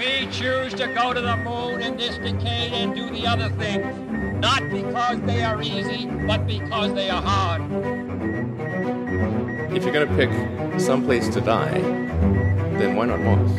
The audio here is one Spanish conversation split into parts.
We choose to go to the moon in this decade and do the other thing, not because they are easy, but because they are hard. If you're going to pick some place to die, then why not Mars?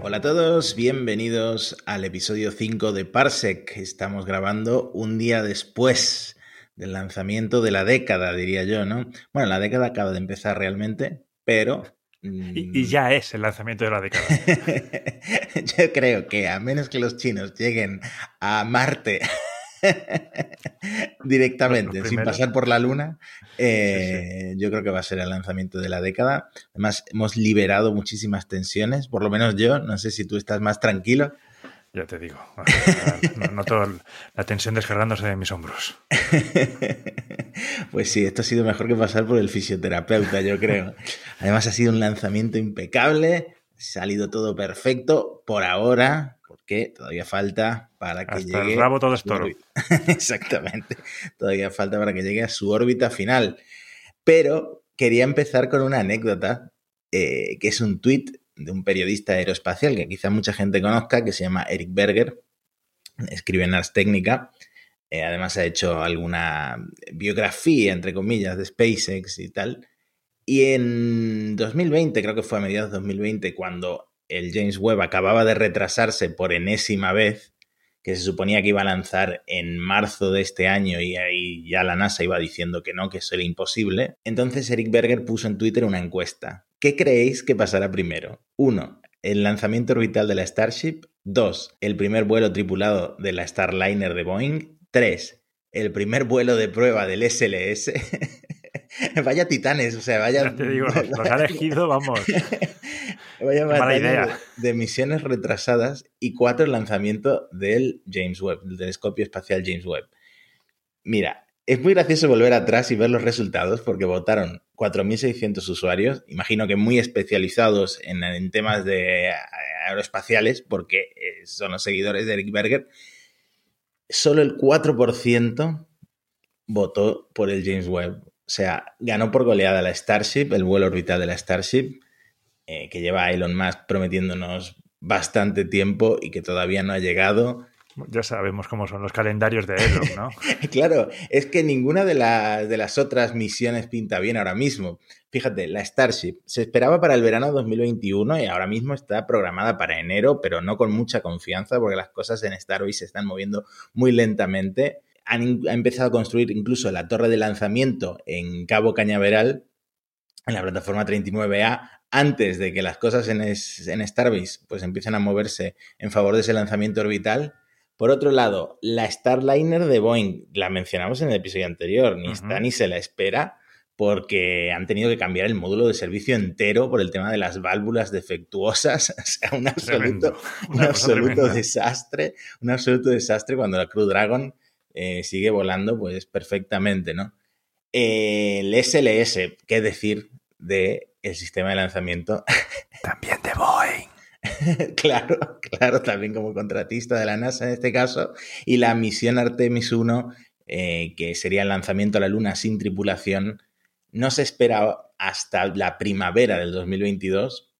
Hola a todos, bienvenidos al episodio 5 de Parsec. Estamos grabando un día después del lanzamiento de la década, diría yo, ¿no? Bueno, la década acaba de empezar realmente, pero... mm, Y, y ya es el lanzamiento de la década. yo creo que a menos que los chinos lleguen a Marte directamente, sin pasar por la Luna, eh, yo creo que va a ser el lanzamiento de la década. Además, hemos liberado muchísimas tensiones, por lo menos yo, no sé si tú estás más tranquilo. Ya te digo. No- Noto la tensión descargándose de mis hombros. Pues sí, esto ha sido mejor que pasar por el fisioterapeuta, yo creo. Además ha sido un lanzamiento impecable, ha salido todo perfecto por ahora, porque todavía falta para que Hasta llegue... el rabo todo es toro. Exactamente, todavía falta para que llegue a su órbita final. Pero quería empezar con una anécdota, eh, que es un tuit de un periodista aeroespacial que quizá mucha gente conozca, que se llama Eric Berger, escribe en Ars Technica, eh, además ha hecho alguna biografía, entre comillas, de SpaceX y tal. Y en 2020, creo que fue a mediados de 2020, cuando el James Webb acababa de retrasarse por enésima vez, que se suponía que iba a lanzar en marzo de este año y ahí ya la NASA iba diciendo que no, que eso era imposible. Entonces Eric Berger puso en Twitter una encuesta. ¿Qué creéis que pasará primero? Uno, el lanzamiento orbital de la Starship. Dos, el primer vuelo tripulado de la Starliner de Boeing. Tres, el primer vuelo de prueba del SLS. vaya titanes, o sea, vaya... Ya te digo, los, los ha elegido, vamos. Vaya mala idea. De, de misiones retrasadas y cuatro el lanzamiento del James Webb, del telescopio espacial James Webb. Mira, es muy gracioso volver atrás y ver los resultados porque votaron 4.600 usuarios, imagino que muy especializados en, temas de aeroespaciales porque eh, son los seguidores de Eric Berger. Solo el 4% votó por el James Webb. O sea, ganó por goleada la Starship, el vuelo orbital de la Starship, eh, que lleva Elon Musk prometiéndonos bastante tiempo y que todavía no ha llegado. Ya sabemos cómo son los calendarios de Elon, ¿no? claro, es que ninguna de, las de las otras misiones pinta bien ahora mismo. Fíjate, la Starship se esperaba para el verano 2021 y ahora mismo está programada para enero, pero no con mucha confianza porque las cosas en Starbase se están moviendo muy lentamente. Han ha empezado a construir incluso la torre de lanzamiento en Cabo Cañaveral, en la plataforma 39A, antes de que las cosas en, es- en Starbase pues empiecen a moverse en favor de ese lanzamiento orbital. Por otro lado, la Starliner de Boeing, la mencionamos en el episodio anterior, ni Ujú. está ni se la espera porque han tenido que cambiar el módulo de servicio entero por el tema de las válvulas defectuosas. O sea, un absoluto, un desastre, un absoluto desastre cuando la Crew Dragon eh, sigue volando pues perfectamente, ¿no? El SLS, ¿qué decir de el sistema de lanzamiento También de Boeing. claro, claro, también como contratista de la NASA en este caso, y la misión Artemis 1, eh, que sería el lanzamiento a la Luna sin tripulación, no se espera hasta la primavera del 2022,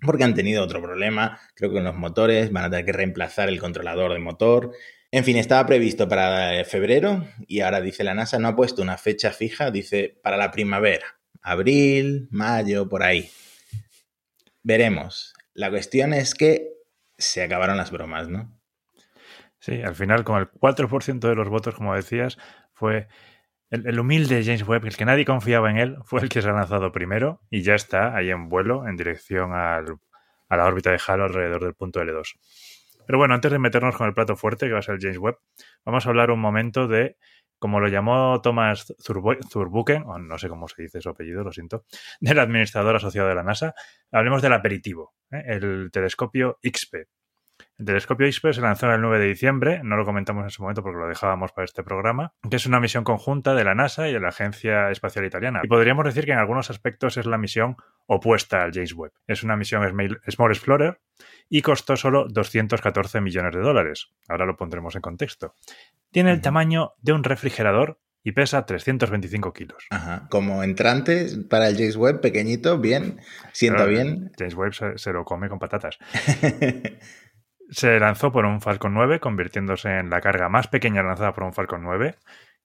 porque han tenido otro problema, creo que con los motores, van a tener que reemplazar el controlador de motor. En fin, estaba previsto para eh, febrero y ahora dice la NASA, no ha puesto una fecha fija, dice para la primavera, abril, mayo, por ahí. Veremos. La cuestión es que se acabaron las bromas, ¿no? Sí, al final, con el 4% de los votos, como decías, fue el, humilde James Webb, el que nadie confiaba en él, fue el que se ha lanzado primero y ya está ahí en vuelo en dirección al- a la órbita de Halo alrededor del punto L2. Pero bueno, antes de meternos con el plato fuerte, que va a ser el James Webb, vamos a hablar un momento de, como lo llamó Thomas Zurbu- Zurbuchen, o no sé cómo se dice su apellido, lo siento, del administrador asociado de la NASA, hablemos del aperitivo, ¿eh? el telescopio XP. El telescopio XP se lanzó el 9 de diciembre, no lo comentamos en su momento porque lo dejábamos para este programa, que es una misión conjunta de la NASA y de la Agencia Espacial Italiana. Y podríamos decir que en algunos aspectos es la misión opuesta al James Webb. Es una misión Small Explorer y costó solo 214 millones de dólares. Ahora lo pondremos en contexto. Tiene el tamaño de un refrigerador y pesa 325 kilos. Ajá. Como entrante para el James Webb, pequeñito, bien, sienta bien. James Webb se, se lo come con patatas. se lanzó por un Falcon 9, convirtiéndose en la carga más pequeña lanzada por un Falcon 9,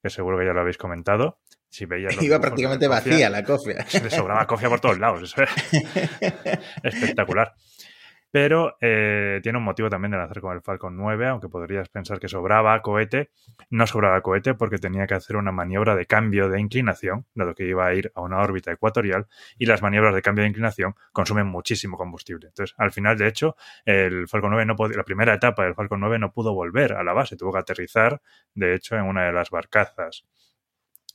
que seguro que ya lo habéis comentado. Si veías Iba dibujos prácticamente la cofia, vacía la cofia. Le sobraba cofia por todos lados. Eso era espectacular. Pero eh, tiene un motivo también de lanzar con el Falcon 9, aunque podrías pensar que sobraba cohete. No sobraba cohete porque tenía que hacer una maniobra de cambio de inclinación, dado que iba a ir a una órbita ecuatorial, y las maniobras de cambio de inclinación consumen muchísimo combustible. Entonces, al final, de hecho, el Falcon 9 no la primera etapa del Falcon 9 no pudo volver a la base, tuvo que aterrizar, de hecho, en una de las barcazas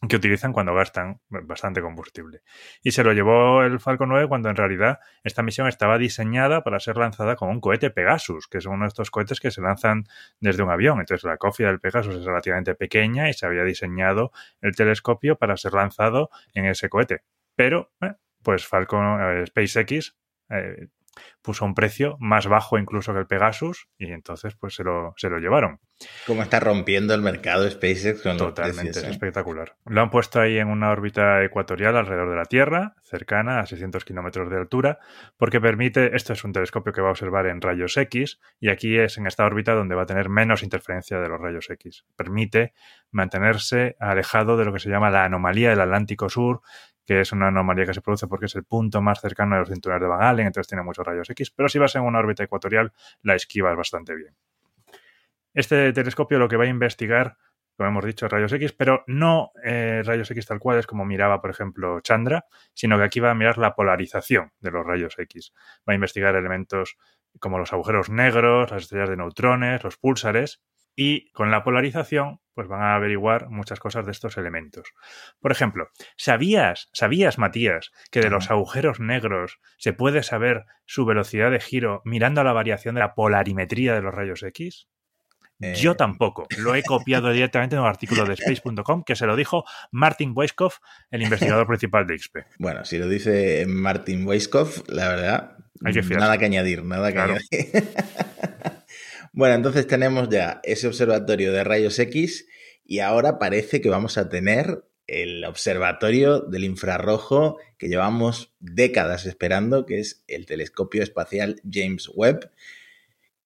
que utilizan cuando gastan bastante combustible. Y se lo llevó el Falcon 9 cuando en realidad esta misión estaba diseñada para ser lanzada con un cohete Pegasus, que es uno de estos cohetes que se lanzan desde un avión. Entonces la cofia del Pegasus es relativamente pequeña y se había diseñado el telescopio para ser lanzado en ese cohete. Pero, eh, pues Falcon eh, SpaceX eh, puso un precio más bajo incluso que el Pegasus y entonces pues se lo, se lo llevaron. Como está rompiendo el mercado SpaceX con Totalmente, precios, es ¿eh? espectacular. Lo han puesto ahí en una órbita ecuatorial alrededor de la Tierra, cercana a 600 kilómetros de altura, porque permite, esto es un telescopio que va a observar en rayos X, y aquí es en esta órbita donde va a tener menos interferencia de los rayos X. Permite mantenerse alejado de lo que se llama la anomalía del Atlántico Sur, que es una anomalía que se produce porque es el punto más cercano a los cinturones de Van Allen, entonces tiene muchos rayos X, pero si vas en una órbita ecuatorial, la esquivas bastante bien. Este telescopio lo que va a investigar, como hemos dicho, rayos X, pero no eh, rayos X tal cual es como miraba, por ejemplo, Chandra, sino que aquí va a mirar la polarización de los rayos X. Va a investigar elementos como los agujeros negros, las estrellas de neutrones, los púlsares, y con la polarización, pues van a averiguar muchas cosas de estos elementos. Por ejemplo, ¿sabías, sabías, Matías, que de los agujeros negros se puede saber su velocidad de giro mirando a la variación de la polarimetría de los rayos X? Eh, Yo tampoco. Lo he copiado directamente en un artículo de space.com que se lo dijo Martin Weiskopf, el investigador principal de XP. Bueno, si lo dice Martin Weiskopf, la verdad, Hay que nada que añadir, nada que Claro. añadir. bueno, entonces tenemos ya ese observatorio de rayos X y ahora parece que vamos a tener el observatorio del infrarrojo que llevamos décadas esperando, que es el telescopio espacial James Webb,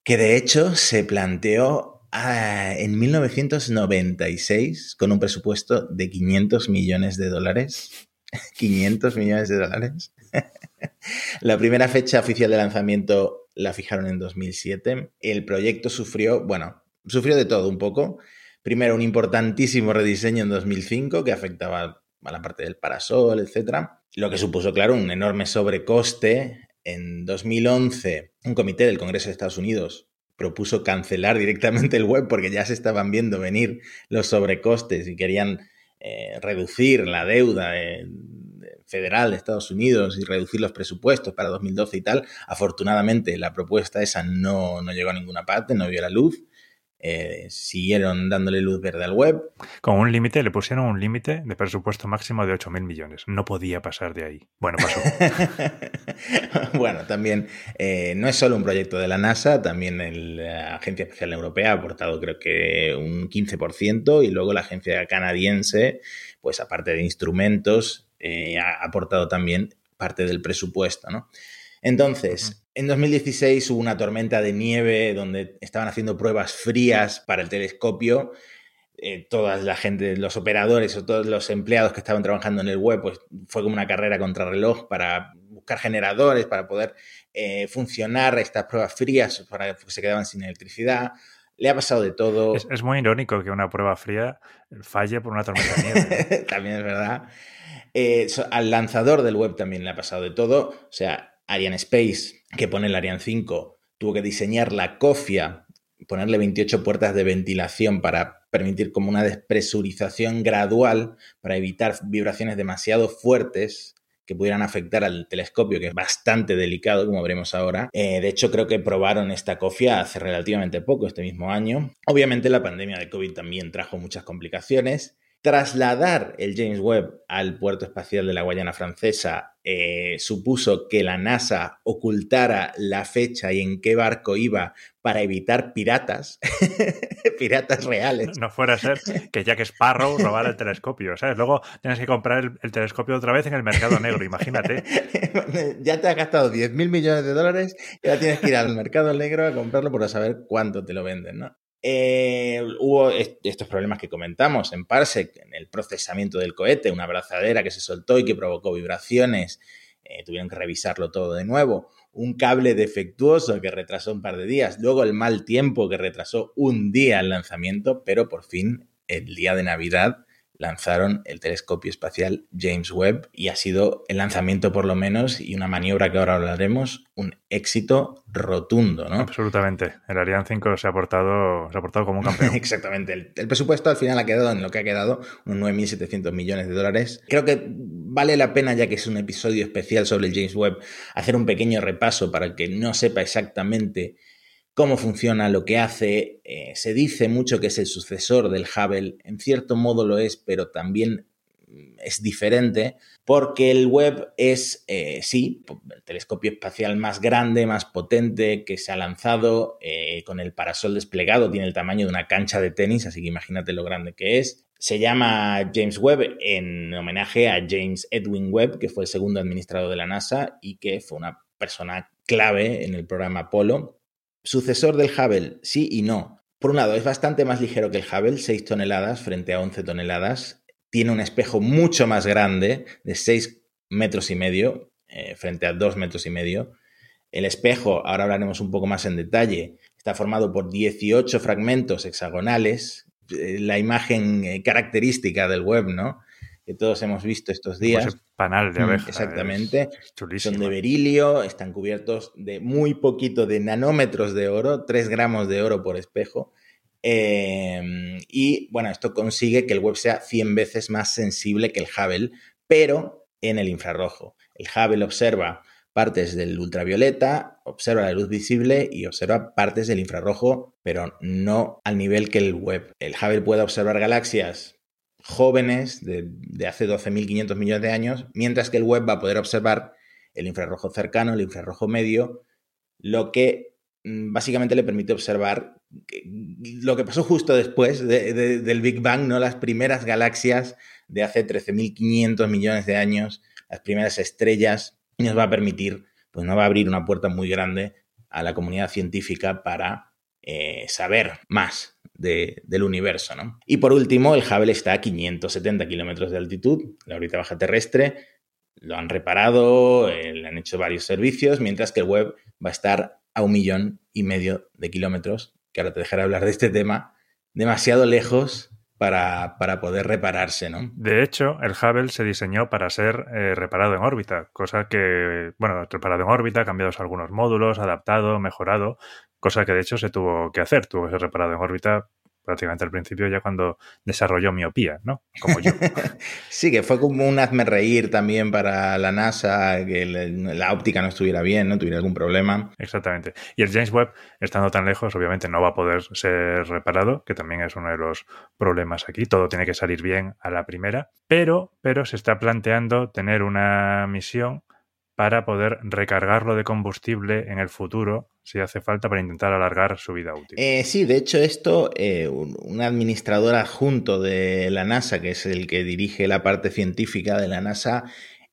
que de hecho se planteó ah, en 1996 con un presupuesto de 500 millones de dólares. 500 millones de dólares. la primera fecha oficial de lanzamiento la fijaron en 2007. El proyecto sufrió, bueno, sufrió de todo un poco. Primero, un importantísimo rediseño en 2005 que afectaba a la parte del parasol, etc. Lo que supuso, claro, un enorme sobrecoste. En 2011, un comité del Congreso de Estados Unidos propuso cancelar directamente el web porque ya se estaban viendo venir los sobrecostes y querían eh, reducir la deuda federal de Estados Unidos y reducir los presupuestos para 2012 y tal. Afortunadamente la propuesta esa no, no llegó a ninguna parte, no vio la luz. Eh, siguieron dándole luz verde al web. Con un límite, le pusieron un límite de presupuesto máximo de 8.000 millones. No podía pasar de ahí. Bueno, pasó. bueno, también eh, no es solo un proyecto de la NASA, también el- la Agencia Espacial Europea ha aportado creo que un 15% y luego la agencia canadiense, pues aparte de instrumentos, eh, ha aportado también parte del presupuesto, ¿no? Entonces, en 2016 hubo una tormenta de nieve donde estaban haciendo pruebas frías para el telescopio. Eh, toda la gente, los operadores o todos los empleados que estaban trabajando en el web, pues fue como una carrera contrarreloj para buscar generadores, para poder eh, funcionar estas pruebas frías, para que se quedaban sin electricidad. Le ha pasado de todo. Es, es muy irónico que una prueba fría falle por una tormenta de nieve. también es verdad. Eh, so- al lanzador del web también le ha pasado de todo. O sea, Ariane Space, que pone el Ariane 5, tuvo que diseñar la cofia, ponerle 28 puertas de ventilación para permitir como una despresurización gradual para evitar vibraciones demasiado fuertes que pudieran afectar al telescopio, que es bastante delicado, como veremos ahora. Eh, de hecho, creo que probaron esta cofia hace relativamente poco, este mismo año. Obviamente la pandemia de COVID también trajo muchas complicaciones. Trasladar el James Webb al puerto espacial de la Guayana Francesa eh, supuso que la NASA ocultara la fecha y en qué barco iba para evitar piratas, piratas reales. No fuera a ser que Jack Sparrow robara el telescopio, ¿sabes? Luego tienes que comprar el, el telescopio otra vez en el mercado negro, imagínate. ya te has gastado 10 mil millones de dólares y ahora tienes que ir al mercado negro a comprarlo para saber cuánto te lo venden, ¿no? Eh, hubo estos problemas que comentamos en Parsec, en el procesamiento del cohete, una abrazadera que se soltó y que provocó vibraciones, eh, tuvieron que revisarlo todo de nuevo, un cable defectuoso que retrasó un par de días, luego el mal tiempo que retrasó un día el lanzamiento, pero por fin el día de Navidad lanzaron el telescopio espacial James Webb y ha sido el lanzamiento por lo menos y una maniobra que ahora hablaremos, un éxito rotundo, ¿no? Absolutamente. El Ariane 5 se ha portado, se ha portado como un campeón. Exactamente. El, el, presupuesto al final ha quedado en lo que ha quedado, unos 9.700 millones de dólares. Creo que vale la pena, ya que es un episodio especial sobre el James Webb, hacer un pequeño repaso para el que no sepa exactamente cómo funciona, lo que hace. Eh, se dice mucho que es el sucesor del Hubble, en cierto modo lo es, pero también mm, es diferente, porque el Webb es, eh, sí, el telescopio espacial más grande, más potente que se ha lanzado, eh, con el parasol desplegado, tiene el tamaño de una cancha de tenis, así que imagínate lo grande que es. Se llama James Webb en homenaje a James Edwin Webb, que fue el segundo administrador de la NASA y que fue una persona clave en el programa Apolo Sucesor del Hubble, sí y no. Por un lado, es bastante más ligero que el Hubble, 6 toneladas frente a 11 toneladas. Tiene un espejo mucho más grande, de 6 metros y medio, eh, frente a 2 metros y medio. El espejo, ahora hablaremos un poco más en detalle, está formado por 18 fragmentos hexagonales, eh, la imagen eh, característica del web, ¿no? Que todos hemos visto estos días. Pues panal de mm, abeja. Exactamente. Son de berilio, están cubiertos de muy poquito de nanómetros de oro, 3 gramos de oro por espejo. Eh, y bueno, esto consigue que el web sea 100 veces más sensible que el Hubble, pero en el infrarrojo. El Hubble observa partes del ultravioleta, observa la luz visible y observa partes del infrarrojo, pero no al nivel que el web. El Hubble puede observar galaxias jóvenes de, hace 12.500 millones de años, mientras que el web va a poder observar el infrarrojo cercano, el infrarrojo medio, lo que mm, básicamente le permite observar lo que pasó justo después del Big Bang, ¿no? Las primeras galaxias de hace 13.500 millones de años, las primeras estrellas, y nos va a permitir, pues nos va a abrir una puerta muy grande a la comunidad científica para eh, saber más del universo. ¿no? Y por último, el Hubble está a 570 kilómetros de altitud, la órbita baja terrestre. Lo han reparado, eh, le han hecho varios servicios, mientras que el Webb va a estar a un millón y medio de kilómetros, que ahora te dejaré hablar de este tema, demasiado lejos para, para, poder repararse, ¿no? De hecho, el Hubble se diseñó para ser eh, reparado en órbita, cosa que, bueno, reparado en órbita, cambiados algunos módulos, adaptado, mejorado, cosa que de hecho se tuvo que hacer, tuvo que ser reparado en órbita prácticamente al principio ya cuando desarrolló miopía, ¿no? Como yo. sí, que fue como un hazme reír también para la NASA, que la óptica no estuviera bien, no tuviera algún problema. Exactamente. Y el James Webb, estando tan lejos, obviamente no va a poder ser reparado, que también es uno de los problemas aquí. Todo tiene que salir bien a la primera, pero, pero se está planteando tener una misión para poder recargarlo de combustible en el futuro si hace falta para intentar alargar su vida útil. Eh, sí, de hecho esto, eh, un, administrador adjunto de la NASA, que es el que dirige la parte científica de la NASA,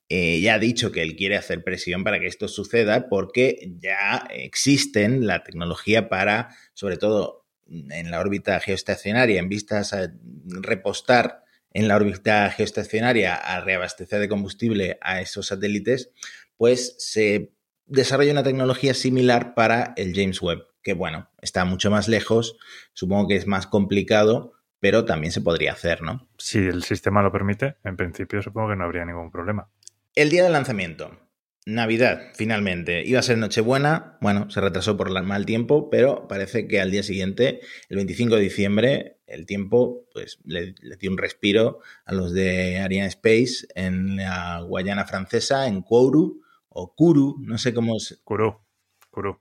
eh, ya ha dicho que él quiere hacer presión para que esto suceda porque ya existen la tecnología para, sobre todo en la órbita geoestacionaria, en vistas a repostar en la órbita geoestacionaria a reabastecer de combustible a esos satélites, pues se desarrolla una tecnología similar para el James Webb, que bueno, está mucho más lejos, supongo que es más complicado, pero también se podría hacer, ¿no? Si el sistema lo permite, en principio supongo que no habría ningún problema. El día del lanzamiento. Navidad, finalmente. Iba a ser Nochebuena, bueno, se retrasó por el mal tiempo, pero parece que al día siguiente, el 25 de diciembre, el tiempo pues le, le dio un respiro a los de Ariane Space en la Guayana francesa, en Kourou, o Kuru, no sé cómo es. Kuru,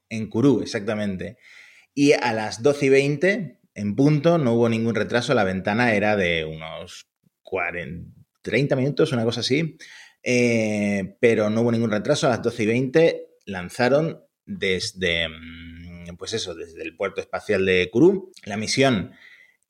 En Kuru, exactamente. Y a las 12 y 20, en punto, no hubo ningún retraso, la ventana era de unos 40, 30 minutos, una cosa así. Eh, pero no hubo ningún retraso. A las 12 y 20 lanzaron desde, mm, pues eso, desde el puerto espacial de Kourou. La misión,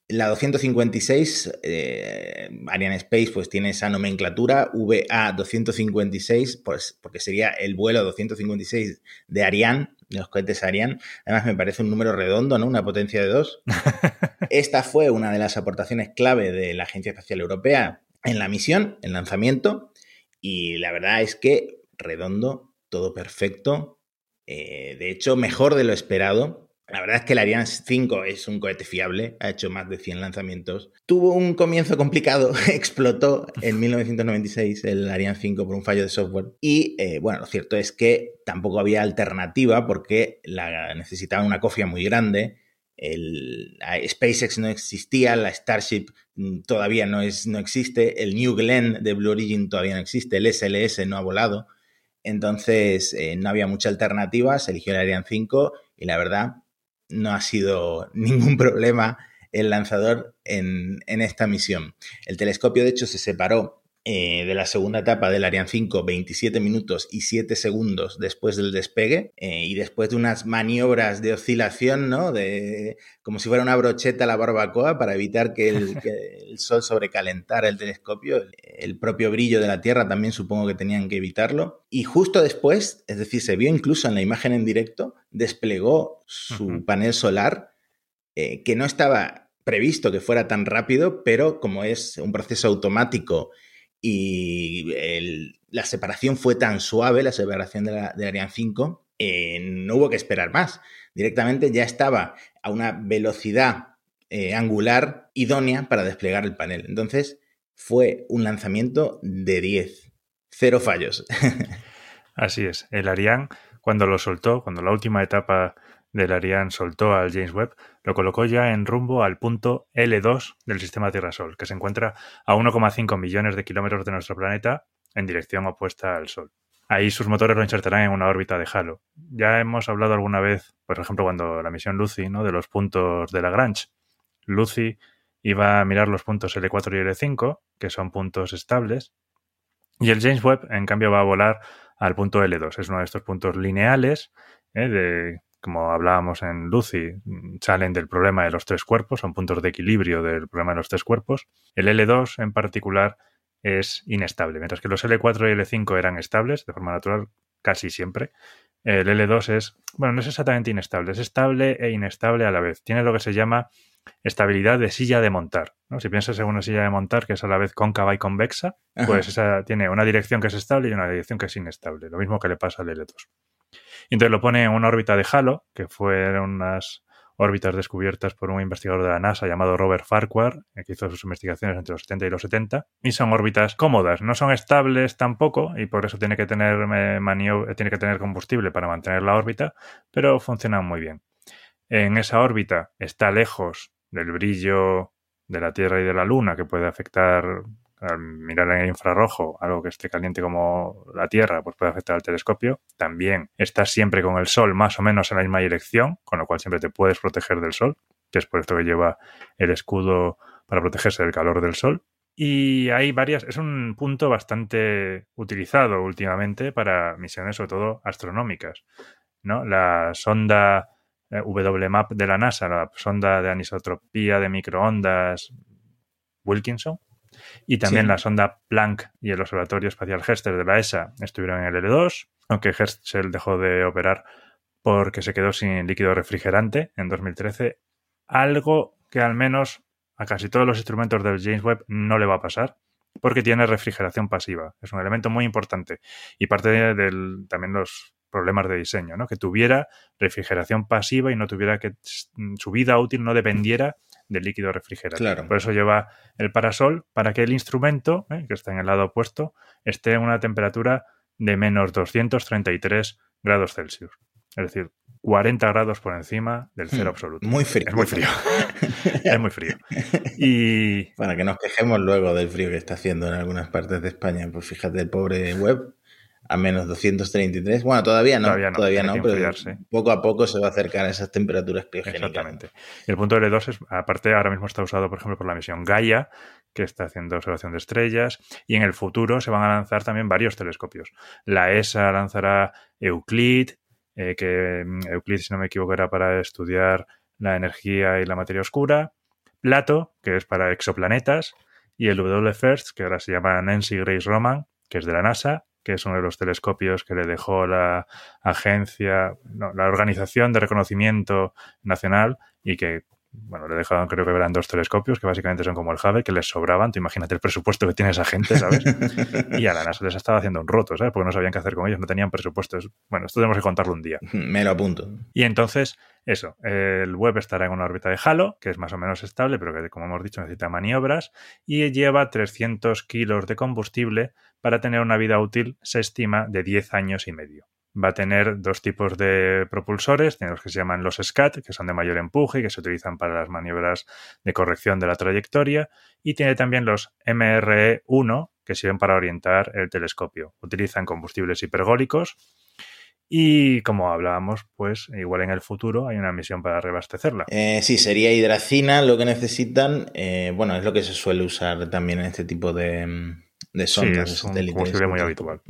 la 256, eh, Ariane Space, pues tiene esa nomenclatura, VA256, pues porque sería el vuelo 256 de Ariane, de los cohetes Ariane. Además me parece un número redondo, ¿no? Una potencia de dos. Esta fue una de las aportaciones clave de la Agencia Espacial Europea en la misión, el lanzamiento, y la verdad es que redondo, todo perfecto, eh, de hecho, mejor de lo esperado. La verdad es que el Ariane 5 es un cohete fiable, ha hecho más de 100 lanzamientos. Tuvo un comienzo complicado, explotó en 1996 el Ariane 5 por un fallo de software. Y eh, bueno, lo cierto es que tampoco había alternativa porque la, necesitaban una cofia muy grande. El, SpaceX no existía, la Starship mm, todavía no, es, no existe, el New Glenn de Blue Origin todavía no existe, el SLS no ha volado. Entonces eh, no había mucha alternativa, se eligió el Ariane 5 y la verdad no ha sido ningún problema el lanzador en, en esta misión. El telescopio de hecho se separó eh, de la segunda etapa del Ariane 5, 27 minutos y 7 segundos después del despegue, eh, y después de unas maniobras de oscilación, ¿no? De, como si fuera una brocheta a la barbacoa para evitar que el, sol sobrecalentara el telescopio. El, propio brillo de la Tierra también supongo que tenían que evitarlo. Y justo después, es decir, se vio incluso en la imagen en directo, desplegó su panel solar, eh, que no estaba previsto que fuera tan rápido, pero como es un proceso automático y la separación fue tan suave, la separación de, la, Ariane 5, eh, no hubo que esperar más. Directamente ya estaba a una velocidad eh, angular idónea para desplegar el panel. Entonces fue un lanzamiento de 10, cero fallos. Así es, el Ariane cuando lo soltó, cuando la última etapa del Ariane soltó al James Webb, lo colocó ya en rumbo al punto L2 del sistema Tierra-Sol, que se encuentra a 1,5 millones de kilómetros de nuestro planeta en dirección opuesta al Sol. Ahí sus motores lo insertarán en una órbita de halo. Ya hemos hablado alguna vez, por ejemplo, cuando la misión Lucy, ¿no? de los puntos de Lagrange. Lucy iba a mirar los puntos L4 y L5, que son puntos estables, y el James Webb, en cambio, va a volar al punto L2. Es uno de estos puntos lineales ¿eh? de como hablábamos en Lucy, salen del problema de los tres cuerpos, son puntos de equilibrio del problema de los tres cuerpos. El L2 en particular es inestable, mientras que los L4 y L5 eran estables de forma natural casi siempre. El L2 es, bueno, no es exactamente inestable, es estable e inestable a la vez. Tiene lo que se llama estabilidad de silla de montar. Si piensas en una silla de montar que es a la vez cóncava y convexa, pues esa tiene una dirección que es estable y una dirección que es inestable. Lo mismo que le pasa al L2. Entonces lo pone en una órbita de Halo, que fueron unas órbitas descubiertas por un investigador de la NASA llamado Robert Farquhar, que hizo sus investigaciones entre los 70 y los 70, y son órbitas cómodas, no son estables tampoco, y por eso tiene que tener, eh, tiene que tener combustible para mantener la órbita, pero funcionan muy bien. En esa órbita está lejos del brillo de la Tierra y de la Luna, que puede afectar al mirar en el infrarrojo algo que esté caliente como la Tierra, pues puede afectar al telescopio. También estás siempre con el Sol más o menos en la misma dirección, con lo cual siempre te puedes proteger del Sol, que es por esto que lleva el escudo para protegerse del calor del Sol. Y hay varias, es un punto bastante utilizado últimamente para misiones, sobre todo astronómicas. ¿no? La sonda eh, WMAP de la NASA, la sonda de anisotropía de microondas Wilkinson, y también la sonda Planck y el Observatorio Espacial Herschel de la ESA estuvieron en el L2, aunque Herschel dejó de operar porque se quedó sin líquido refrigerante en 2013. Algo que al menos a casi todos los instrumentos del James Webb no le va a pasar, porque tiene refrigeración pasiva. Es un elemento muy importante. Y parte de, del, también los problemas de diseño, ¿no? Que tuviera refrigeración pasiva y no tuviera que su vida útil no dependiera del líquido refrigerante. Por eso lleva el parasol para que el instrumento, eh, que está en el lado opuesto, esté en una temperatura de menos 233 grados Celsius. Es decir, 40 grados por encima del cero hmm. absoluto. Muy frío. Es muy frío. es muy frío. Y... Para que nos quejemos luego del frío que está haciendo en algunas partes de España, pues fíjate, el pobre web a menos 233. Bueno, todavía no, Todavía no, todavía no, pero poco a poco se va a acercar a esas temperaturas criogénicas. Exactamente. Y el punto L2 es, aparte, ahora mismo está usado, por ejemplo, por la misión Gaia, que está haciendo observación de estrellas, y en el futuro se van a lanzar también varios telescopios. La ESA lanzará Euclid, eh, que mm, Euclid, si no me equivoco, era para estudiar la energía y la materia oscura. Plato, que es para exoplanetas, y el WFIRST, que ahora se llama Nancy Grace Roman, que es de la NASA, que es uno de los telescopios que le dejó la agencia, no, la Organización de Reconocimiento Nacional y que, bueno, le dejaron, creo que eran dos telescopios, que básicamente son como el Hubble, que les sobraban. Tú imagínate el presupuesto que tiene esa gente, ¿sabes? y a la NASA les estaba haciendo un roto, ¿sabes? Porque no sabían qué hacer con ellos, no tenían presupuestos. Bueno, esto tenemos que contarlo un día. Me lo apunto. Y entonces, eso, el web estará en una órbita de Halo, que es más o menos estable, pero que, como hemos dicho, necesita maniobras, y lleva 300 kilos de combustible para tener una vida útil, se estima, de 10 años y medio. Va a tener dos tipos de propulsores, los que se llaman los SCAT, que son de mayor empuje y que se utilizan para las maniobras de corrección de la trayectoria, y tiene también los MRE-1, que sirven para orientar el telescopio. Utilizan combustibles hipergólicos y como hablábamos, pues igual en el futuro hay una misión para reabastecerla. Eh, sí, sería hidracina lo que necesitan. Eh, bueno, es lo que se suele usar también en este tipo de, mm, de Sí, sondas. de es un combustible muy habitual.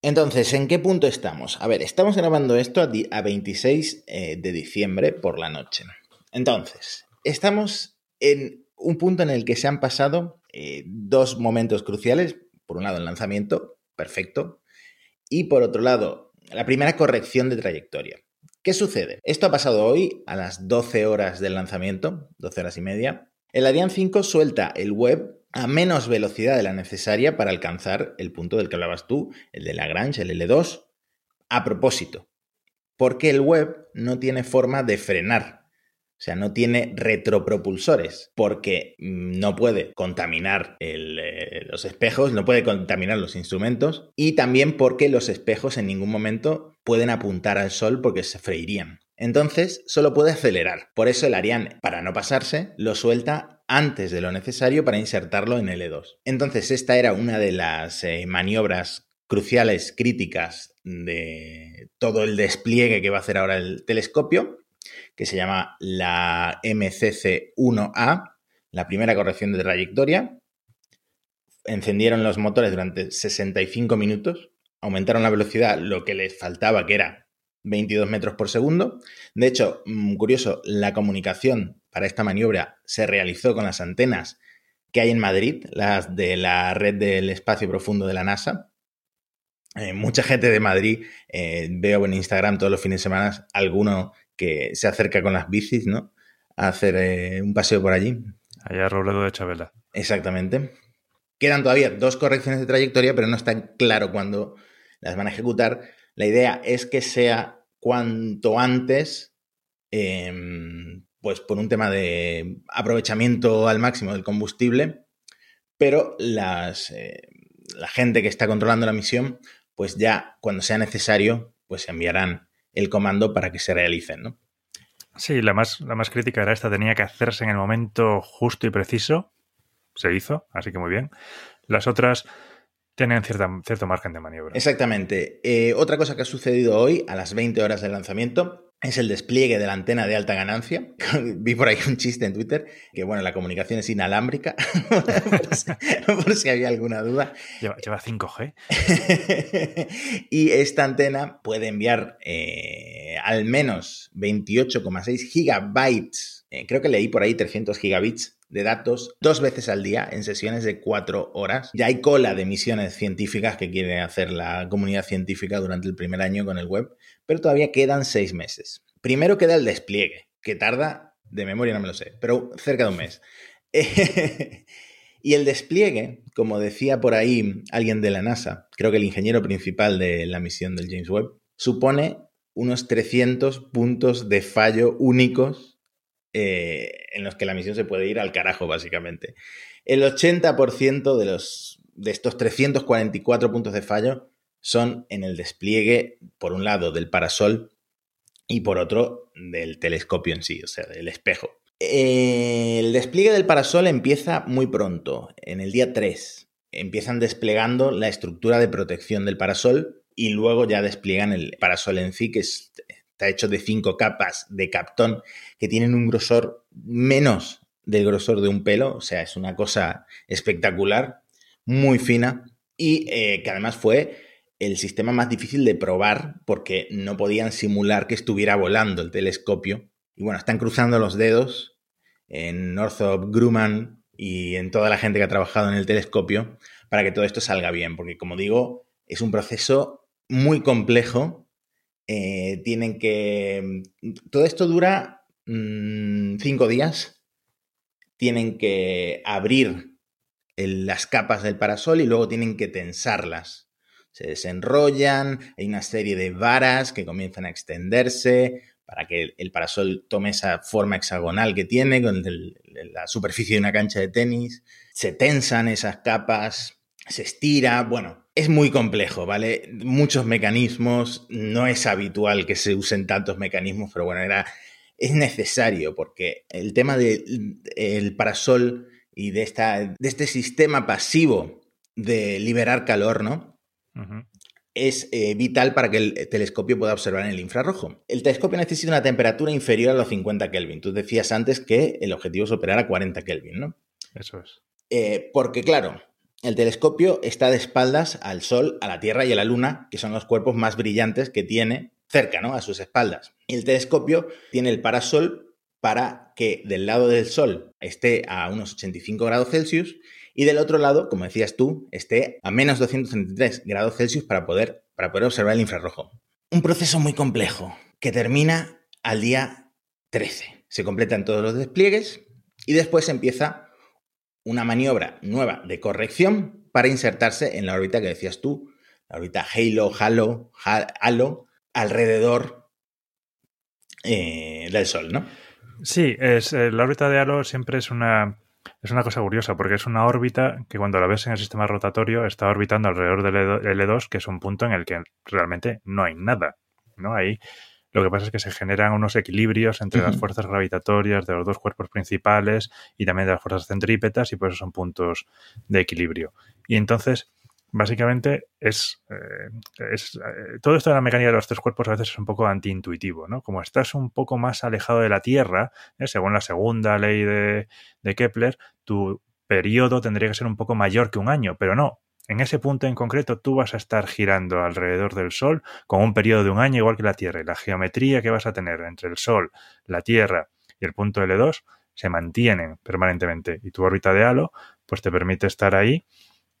Entonces, ¿en qué punto estamos? A ver, estamos grabando esto a, a 26 eh, de diciembre por la noche. Entonces, estamos en un punto en el que se han pasado dos momentos cruciales. Por un lado, el lanzamiento, perfecto. Y por otro lado, la primera corrección de trayectoria. ¿Qué sucede? Esto ha pasado hoy a las 12 horas del lanzamiento, 12 horas y media. El Ariane 5 suelta el web a menos velocidad de la necesaria para alcanzar el punto del que hablabas tú, el de Lagrange, el L2, a propósito, porque el web no tiene forma de frenar, o sea, no tiene retropropulsores, porque mm, no puede contaminar eh, los espejos, no puede contaminar los instrumentos, y también porque los espejos en ningún momento pueden apuntar al sol porque se freirían. Entonces, solo puede acelerar. Por eso el Ariane, para no pasarse, lo suelta antes de lo necesario para insertarlo en L2. Entonces, esta era una de las eh, maniobras cruciales, críticas de todo el despliegue que va a hacer ahora el telescopio, que se llama la MCC-1A, la primera corrección de trayectoria. Encendieron los motores durante 65 minutos, aumentaron la velocidad, lo que les faltaba, que era 22 metros por segundo. De hecho, mm, curioso, la comunicación para esta maniobra se realizó con las antenas que hay en Madrid, las de la red del espacio profundo de la NASA. Eh, mucha gente de Madrid, eh, veo en Instagram todos los fines de semana, alguno que se acerca con las bicis, ¿no? A hacer eh, un paseo por allí. Allá Robledo de Chabela. Exactamente. Quedan todavía dos correcciones de trayectoria, pero no está claro cuándo las van a ejecutar. La idea es que sea cuanto antes, eh, pues por un tema de aprovechamiento al máximo del combustible, pero las, eh, la gente que está controlando la misión, pues ya cuando sea necesario, pues enviarán el comando para que se realicen, ¿no? Sí, la más, la más crítica era esta, tenía que hacerse en el momento justo y preciso. Se hizo, así que muy bien. Las otras tienen cierta, cierto margen de maniobra. Exactamente. Eh, otra cosa que ha sucedido hoy, a las 20 horas del lanzamiento, es el despliegue de la antena de alta ganancia. Vi por ahí un chiste en Twitter que, bueno, la comunicación es inalámbrica, por, si, por, si, había alguna duda. Lleva, lleva 5G. y esta antena puede enviar eh, al menos 28,6 gigabytes, eh, creo que leí por ahí 300 gigabits de datos dos veces al día en sesiones de cuatro horas. Ya hay cola de misiones científicas que quiere hacer la comunidad científica durante el primer año con el web, pero todavía quedan seis meses. Primero queda el despliegue, que tarda, de memoria no me lo sé, pero cerca de un mes. y el despliegue, como decía por ahí alguien de la NASA, creo que el ingeniero principal de la misión del James Webb, supone unos 300 puntos de fallo únicos eh, en los que la misión se puede ir al carajo, básicamente. El 80% de, los, de estos 344 puntos de fallo son en el despliegue, por un lado, del parasol y por otro, del telescopio en sí, o sea, del espejo. El despliegue del parasol empieza muy pronto, en el día 3. Empiezan desplegando la estructura de protección del parasol y luego ya despliegan el parasol en sí, que está hecho de cinco capas de captón que tienen un grosor menos del grosor de un pelo, o sea, es una cosa espectacular, muy fina y eh, que además fue el sistema más difícil de probar porque no podían simular que estuviera volando el telescopio. Y bueno, están cruzando los dedos en Northrop Grumman y en toda la gente que ha trabajado en el telescopio para que todo esto salga bien, porque como digo, es un proceso muy complejo. Eh, tienen que... Todo esto dura mm, cinco días. Tienen que abrir las capas del parasol y luego tienen que tensarlas. Se desenrollan, hay una serie de varas que comienzan a extenderse para que el parasol tome esa forma hexagonal que tiene con la superficie de una cancha de tenis. Se tensan esas capas, se estira, bueno, es muy complejo, ¿vale? Muchos mecanismos, no es habitual que se usen tantos mecanismos, pero bueno, era, es necesario porque el tema del parasol y de, esta, de este sistema pasivo de liberar calor, ¿no? Es eh, vital para que el telescopio pueda observar en el infrarrojo. El telescopio necesita una temperatura inferior a los 50 Kelvin. Tú decías antes que el objetivo es operar a 40 Kelvin, ¿no? Eso es. Eh, porque, claro, el telescopio está de espaldas al Sol, a la Tierra y a la Luna, que son los cuerpos más brillantes que tiene cerca, ¿no? A sus espaldas. Y el telescopio tiene el parasol para que del lado del Sol esté a unos 85 grados Celsius y del otro lado, como decías tú, esté a menos 233 grados Celsius para poder, para poder observar el infrarrojo. Un proceso muy complejo que termina al día 13. Se completan todos los despliegues y después empieza una maniobra nueva de corrección para insertarse en la órbita que decías tú, la órbita Halo, Halo, Halo, alrededor eh, del Sol, ¿no? Sí, es, eh, la órbita de Halo siempre es una, es una cosa curiosa porque es una órbita que cuando la ves en el sistema rotatorio está orbitando alrededor del L2, que es un punto en el que realmente no hay nada. ¿no? Ahí lo que pasa es que se generan unos equilibrios entre las fuerzas gravitatorias de los dos cuerpos principales y también de las fuerzas centrípetas y por eso son puntos de equilibrio. Y entonces básicamente es, eh, eh, todo esto de la mecánica de los tres cuerpos a veces es un poco antiintuitivo, ¿no? Como estás un poco más alejado de la Tierra, ¿eh? según la segunda ley de, Kepler, tu periodo tendría que ser un poco mayor que un año, pero no. En ese punto en concreto tú vas a estar girando alrededor del Sol con un periodo de un año igual que la Tierra y la geometría que vas a tener entre el Sol, la Tierra y el punto L2 se mantienen permanentemente y tu órbita de halo pues te permite estar ahí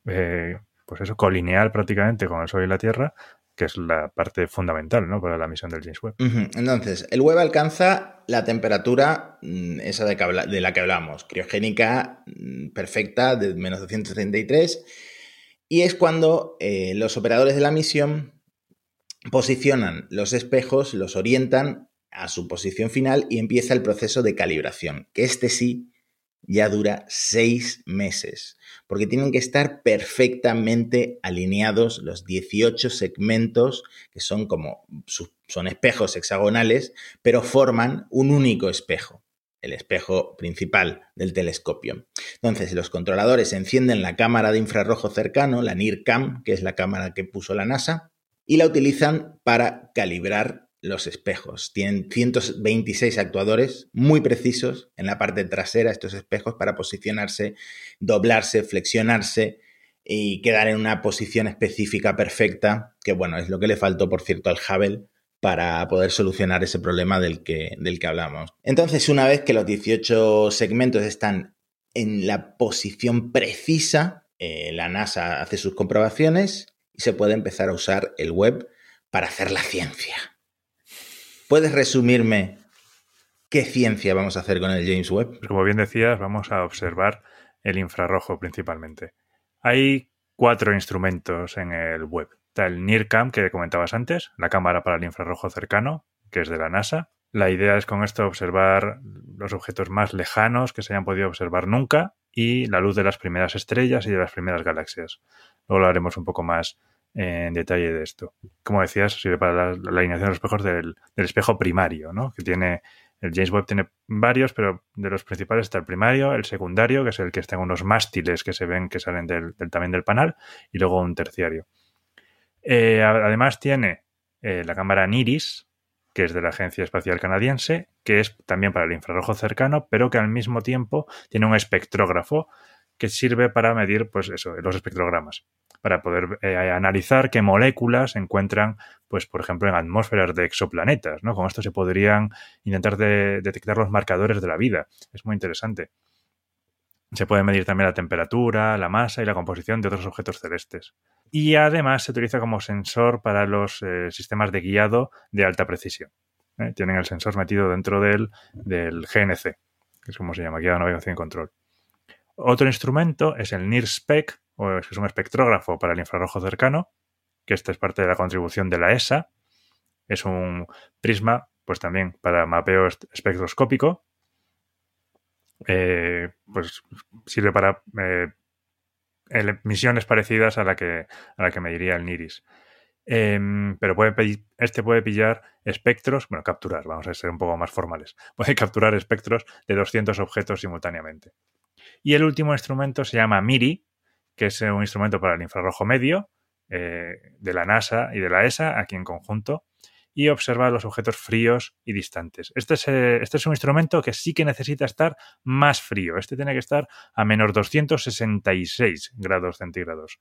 eh, pues eso, colineal prácticamente con el Sol y la Tierra, que es la parte fundamental ¿no? para la misión del James Webb. Entonces, el Webb alcanza la temperatura, mm, esa de, la que hablamos, criogénica mm, perfecta de menos 233, y es cuando eh, los operadores de la misión posicionan los espejos, los orientan a su posición final y empieza el proceso de calibración, que este sí ya dura seis meses, porque tienen que estar perfectamente alineados los 18 segmentos, que son como, son espejos hexagonales, pero forman un único espejo, el espejo principal del telescopio. Entonces, los controladores encienden la cámara de infrarrojo cercano, la NIRCam, que es la cámara que puso la NASA, y la utilizan para calibrar los espejos. Tienen 126 actuadores muy precisos en la parte trasera, estos espejos, para posicionarse, doblarse, flexionarse y quedar en una posición específica perfecta, que bueno, es lo que le faltó, por cierto, al Hubble para poder solucionar ese problema del que, del que hablamos. Entonces, una vez que los 18 segmentos están en la posición precisa, eh, la NASA hace sus comprobaciones y se puede empezar a usar el web para hacer la ciencia. ¿Puedes resumirme qué ciencia vamos a hacer con el James Webb? Pues como bien decías, vamos a observar el infrarrojo principalmente. Hay cuatro instrumentos en el web. Está el NIRCam que comentabas antes, la cámara para el infrarrojo cercano, que es de la NASA. La idea es con esto observar los objetos más lejanos que se hayan podido observar nunca y la luz de las primeras estrellas y de las primeras galaxias. Luego lo haremos un poco más en detalle de esto. Como decías, sirve para la, alineación de los espejos del, espejo primario, ¿no? Que tiene, el James Webb tiene varios, pero de los principales está el primario, el secundario, que es el que está en unos mástiles que se ven que salen del, también del panal, y luego un terciario. Eh, además tiene eh, la cámara NIRIS, que es de la Agencia Espacial Canadiense, que es también para el infrarrojo cercano, pero que al mismo tiempo tiene un espectrógrafo que sirve para medir, pues eso, los espectrogramas, para poder eh, analizar qué moléculas se encuentran, pues por ejemplo, en atmósferas de exoplanetas, ¿no? Con esto se podrían intentar detectar los marcadores de la vida. Es muy interesante. Se puede medir también la temperatura, la masa y la composición de otros objetos celestes. Y además se utiliza como sensor para los eh, sistemas de guiado de alta precisión. ¿eh? Tienen el sensor metido dentro del, del GNC, que es como se llama, guía de navegación y control. Otro instrumento es el NIRSPEC, o es un espectrógrafo para el infrarrojo cercano, que esta es parte de la contribución de la ESA. Es un prisma, pues también para mapeo espectroscópico, eh, pues sirve para eh, misiones parecidas a la que, a la que mediría el NIRIS. Em, pero puede este puede pillar espectros, bueno, capturar, vamos a ser un poco más formales. Puede capturar espectros de 200 objetos simultáneamente. Y el último instrumento se llama MIRI, que es un instrumento para el infrarrojo medio eh, de la NASA y de la ESA, aquí en conjunto, y observa los objetos fríos y distantes. Este es, eh, este es un instrumento que sí que necesita estar más frío. Este tiene que estar a menos 266 grados centígrados.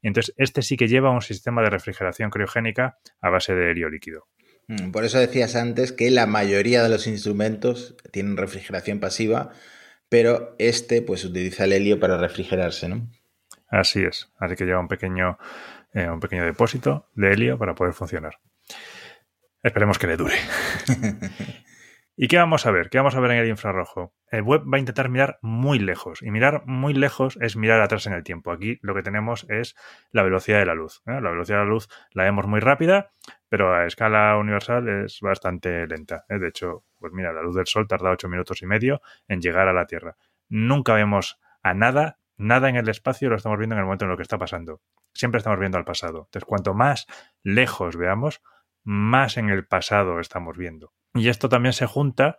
Entonces, este sí que lleva un sistema de refrigeración criogénica a base de helio líquido. Mm, por eso decías antes que la mayoría de los instrumentos tienen refrigeración pasiva, pero este pues utiliza el helio para refrigerarse, ¿no? Así es. Así que lleva un pequeño, eh, un pequeño depósito de helio para poder funcionar. Esperemos que le dure. ¿Y qué vamos a ver? ¿Qué vamos a ver en el infrarrojo? El web va a intentar mirar muy lejos. Y mirar muy lejos es mirar atrás en el tiempo. Aquí lo que tenemos es la velocidad de la luz. ¿eh? La velocidad de la luz la vemos muy rápida, pero a escala universal es bastante lenta. ¿eh? De hecho, pues mira, la luz del sol tarda ocho minutos y medio en llegar a la Tierra. Nunca vemos a nada, nada en el espacio lo estamos viendo en el momento en lo que está pasando. Siempre estamos viendo al pasado. Entonces, cuanto más lejos veamos, más en el pasado estamos viendo. Y esto también se junta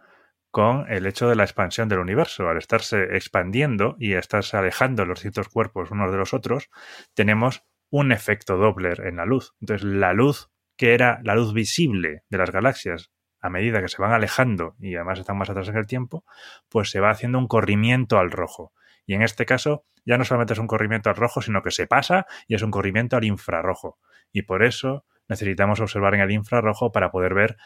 con el hecho de la expansión del universo. Al estarse expandiendo y estarse alejando los ciertos cuerpos unos de los otros, tenemos un efecto Doppler en la luz. Entonces, la luz que era la luz visible de las galaxias a medida que se van alejando y además están más atrás en el tiempo, pues se va haciendo un corrimiento al rojo. Y en este caso ya no solamente es un corrimiento al rojo, sino que se pasa y es un corrimiento al infrarrojo. Y por eso necesitamos observar en el infrarrojo para poder ver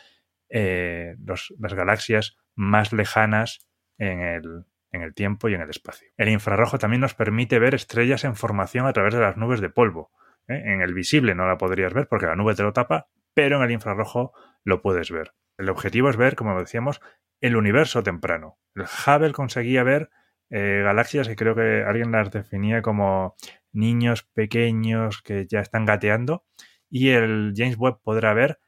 eh, las galaxias más lejanas en el, en el tiempo y en el espacio. El infrarrojo también nos permite ver estrellas en formación a través de las nubes de polvo. ¿eh? En el visible no la podrías ver porque la nube te lo tapa, pero en el infrarrojo lo puedes ver. El objetivo es ver, como decíamos, el universo temprano. El Hubble conseguía ver eh, galaxias que creo que alguien las definía como niños pequeños que ya están gateando y el James Webb podrá ver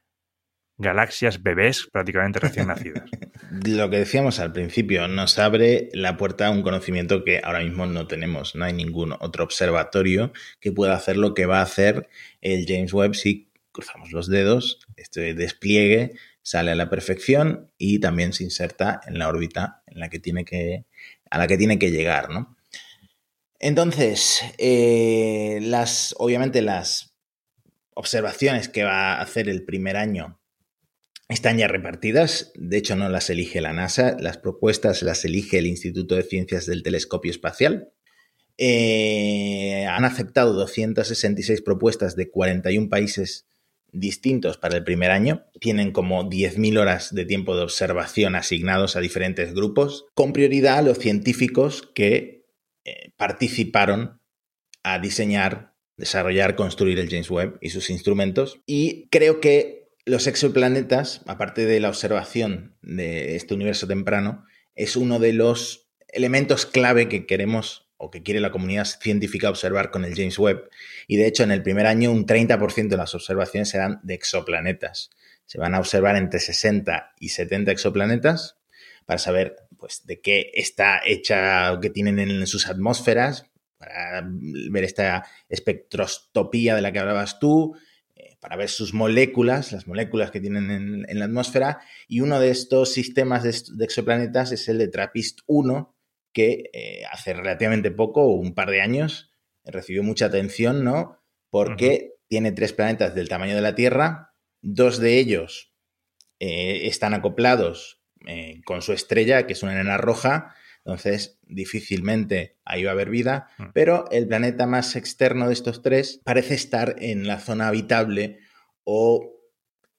galaxias bebés prácticamente recién nacidas. Lo que decíamos al principio, nos abre la puerta a un conocimiento que ahora mismo no tenemos. No hay ningún otro observatorio que pueda hacer lo que va a hacer el James Webb si cruzamos los dedos, este despliegue sale a la perfección y también se inserta en la órbita en la que tiene que, a la que tiene que llegar, ¿no? Entonces, eh, las, obviamente las observaciones que va a hacer el primer año están ya repartidas, de hecho no las elige la NASA, las propuestas las elige el Instituto de Ciencias del Telescopio Espacial. Eh, han aceptado 266 propuestas de 41 países distintos para el primer año. Tienen como 10.000 horas de tiempo de observación asignados a diferentes grupos, con prioridad a los científicos que eh, participaron a diseñar desarrollar, construir el James Webb y sus instrumentos. Y creo que los exoplanetas, aparte de la observación de este universo temprano, es uno de los elementos clave que queremos o que quiere la comunidad científica observar con el James Webb. Y de hecho, en el primer año un 30% de las observaciones serán de exoplanetas. Se van a observar entre 60 y 70 exoplanetas para saber pues, de qué está hecha o qué tienen en sus atmósferas, para ver esta espectroscopía de la que hablabas tú, para ver sus moléculas, las moléculas que tienen en, la atmósfera, y uno de estos sistemas de, exoplanetas es el de TRAPPIST-1, que eh, hace relativamente poco, un par de años, recibió mucha atención, ¿no? Porque tiene tres planetas del tamaño de la Tierra, dos de ellos eh, están acoplados eh, con su estrella, que es una enana roja, entonces difícilmente ahí va a haber vida, Mm. pero el planeta más externo de estos tres parece estar en la zona habitable o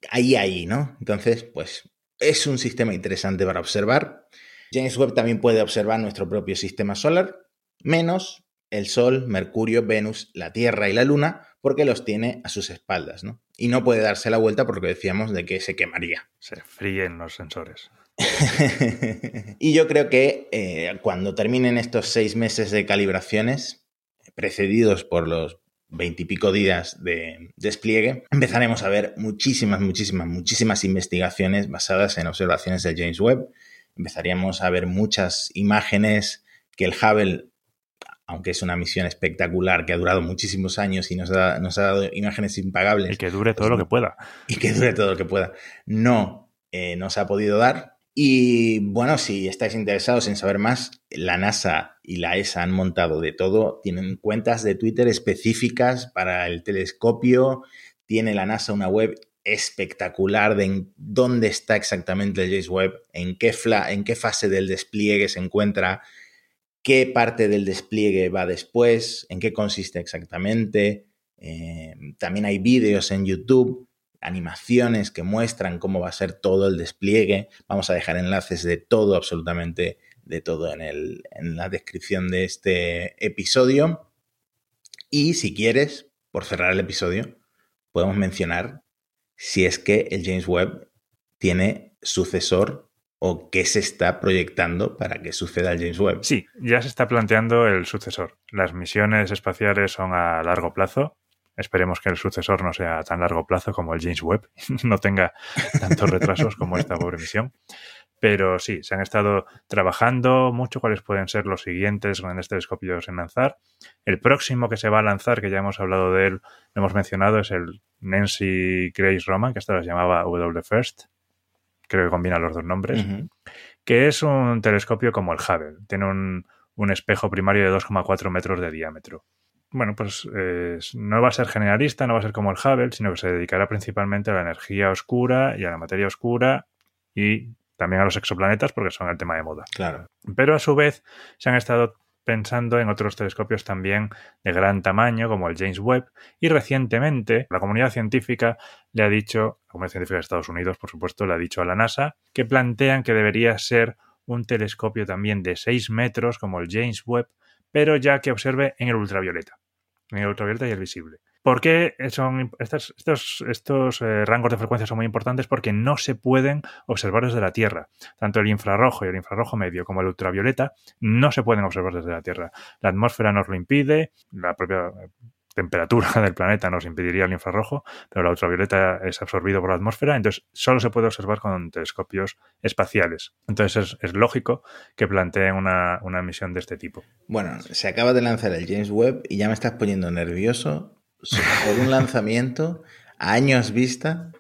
ahí, ahí, ¿no? Entonces, pues es un sistema interesante para observar. James Webb también puede observar nuestro propio sistema solar, menos el Sol, Mercurio, Venus, la Tierra y la Luna, porque los tiene a sus espaldas, ¿no? Y no puede darse la vuelta porque decíamos de que se quemaría. Se fríen los sensores. y yo creo que eh, cuando terminen estos seis meses de calibraciones, precedidos por los veintipico días de despliegue, empezaremos a ver muchísimas, muchísimas, muchísimas investigaciones basadas en observaciones de James Webb. Empezaríamos a ver muchas imágenes que el Hubble, aunque es una misión espectacular que ha durado muchísimos años y nos ha, nos ha dado imágenes impagables Y que dure todo lo que pueda. y que dure todo lo que pueda, no eh, nos ha podido dar. Y bueno, si estáis interesados en saber más, la NASA y la ESA han montado de todo. Tienen cuentas de Twitter específicas para el telescopio. Tiene la NASA una web espectacular de en dónde está exactamente el James Webb, en qué, fla- en qué fase del despliegue se encuentra, qué parte del despliegue va después, en qué consiste exactamente. Eh, también hay vídeos en YouTube animaciones que muestran cómo va a ser todo el despliegue. Vamos a dejar enlaces de todo, absolutamente de todo en, el, en la descripción de este episodio. Y si quieres, por cerrar el episodio, podemos mencionar si es que el James Webb tiene sucesor o qué se está proyectando para que suceda el James Webb. Sí, ya se está planteando el sucesor. Las misiones espaciales son a largo plazo. Esperemos que el sucesor no sea a tan largo plazo como el James Webb, no tenga tantos retrasos como esta pobre misión. Pero sí, se han estado trabajando mucho cuáles pueden ser los siguientes grandes telescopios en lanzar. El próximo que se va a lanzar, que ya hemos hablado de él, lo hemos mencionado, es el Nancy Grace Roman, que hasta las llamaba W First. Creo que combina los dos nombres. Que es un telescopio como el Hubble. Tiene un, un espejo primario de 2,4 metros de diámetro. Bueno, pues eh, no va a ser generalista, no va a ser como el Hubble, sino que se dedicará principalmente a la energía oscura y a la materia oscura y también a los exoplanetas porque son el tema de moda. Claro. Pero a su vez se han estado pensando en otros telescopios también de gran tamaño, como el James Webb, y recientemente la comunidad científica le ha dicho, la comunidad científica de Estados Unidos, por supuesto, le ha dicho a la NASA, que plantean que debería ser un telescopio también de 6 metros, como el James Webb, pero ya que observe en el ultravioleta, el ultravioleta y el visible. ¿Por qué son estos, estos, estos eh, rangos de frecuencia son muy importantes? Porque no se pueden observar desde la Tierra. Tanto el infrarrojo y el infrarrojo medio como el ultravioleta no se pueden observar desde la Tierra. La atmósfera nos lo impide, la propia temperatura del planeta nos impediría el infrarrojo, pero la ultravioleta es absorbido por la atmósfera, entonces solo se puede observar con telescopios espaciales. Entonces es, es lógico que planteen una, una misión de este tipo. Bueno, se acaba de lanzar el James Webb y ya me estás poniendo nervioso por un lanzamiento a años vista.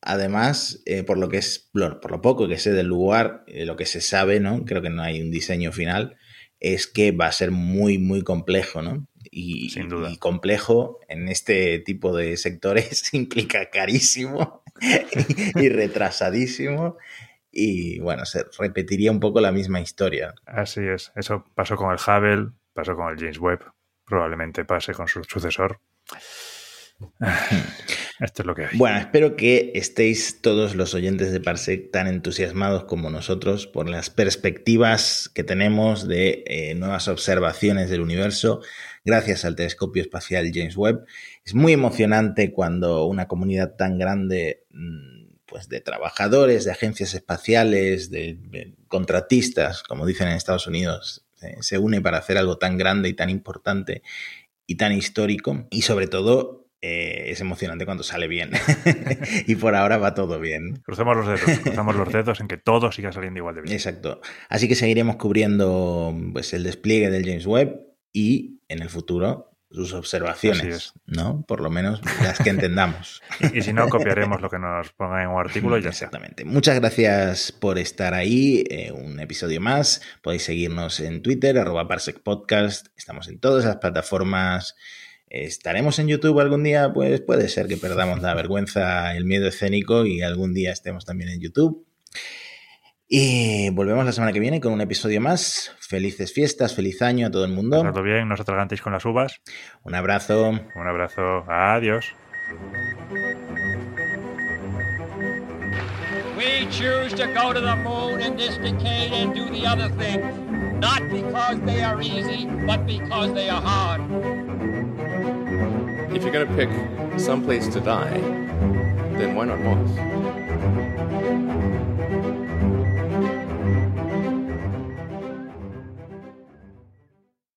Además, eh, por lo que es por lo poco que sé del lugar, eh, lo que se sabe, ¿no? Creo que no hay un diseño final, es que va a ser muy, muy complejo, ¿no? Y, Sin duda. y complejo en este tipo de sectores implica carísimo y, y retrasadísimo. Y bueno, se repetiría un poco la misma historia. Así es. Eso pasó con el Hubble, pasó con el James Webb, probablemente pase con su sucesor. Esto es lo que hay. Bueno, espero que estéis todos los oyentes de Parsec tan entusiasmados como nosotros por las perspectivas que tenemos de eh, nuevas observaciones del universo gracias al telescopio espacial James Webb. Es muy emocionante cuando una comunidad tan grande pues de trabajadores, de agencias espaciales, de, de contratistas, como dicen en Estados Unidos, eh, se une para hacer algo tan grande y tan importante y tan histórico. Y sobre todo eh, es emocionante cuando sale bien. y por ahora va todo bien. Cruzamos los dedos, cruzamos los dedos en que todo siga saliendo igual de bien. Exacto. Así que seguiremos cubriendo pues, el despliegue del James Webb y en el futuro sus observaciones, ¿no? Por lo menos las que entendamos. y, y, si no, copiaremos lo que nos ponga en un artículo y ya Exactamente. Muchas gracias por estar ahí. Eh, un episodio más. Podéis seguirnos en Twitter, arroba Parsec Podcast. Estamos en todas las plataformas ¿Estaremos en YouTube algún día? Pues puede ser que perdamos la vergüenza, el miedo escénico y algún día estemos también en YouTube. Y volvemos la semana que viene con un episodio más. Felices fiestas, feliz año a todo el mundo. Todo bien, no os atragantéis con las uvas. Un abrazo. Un abrazo. Adiós. We choose to go to the moon in this decade and do the other things, not because they are easy, but because they are hard. If you're gonna pick some place to die, then why not Mars?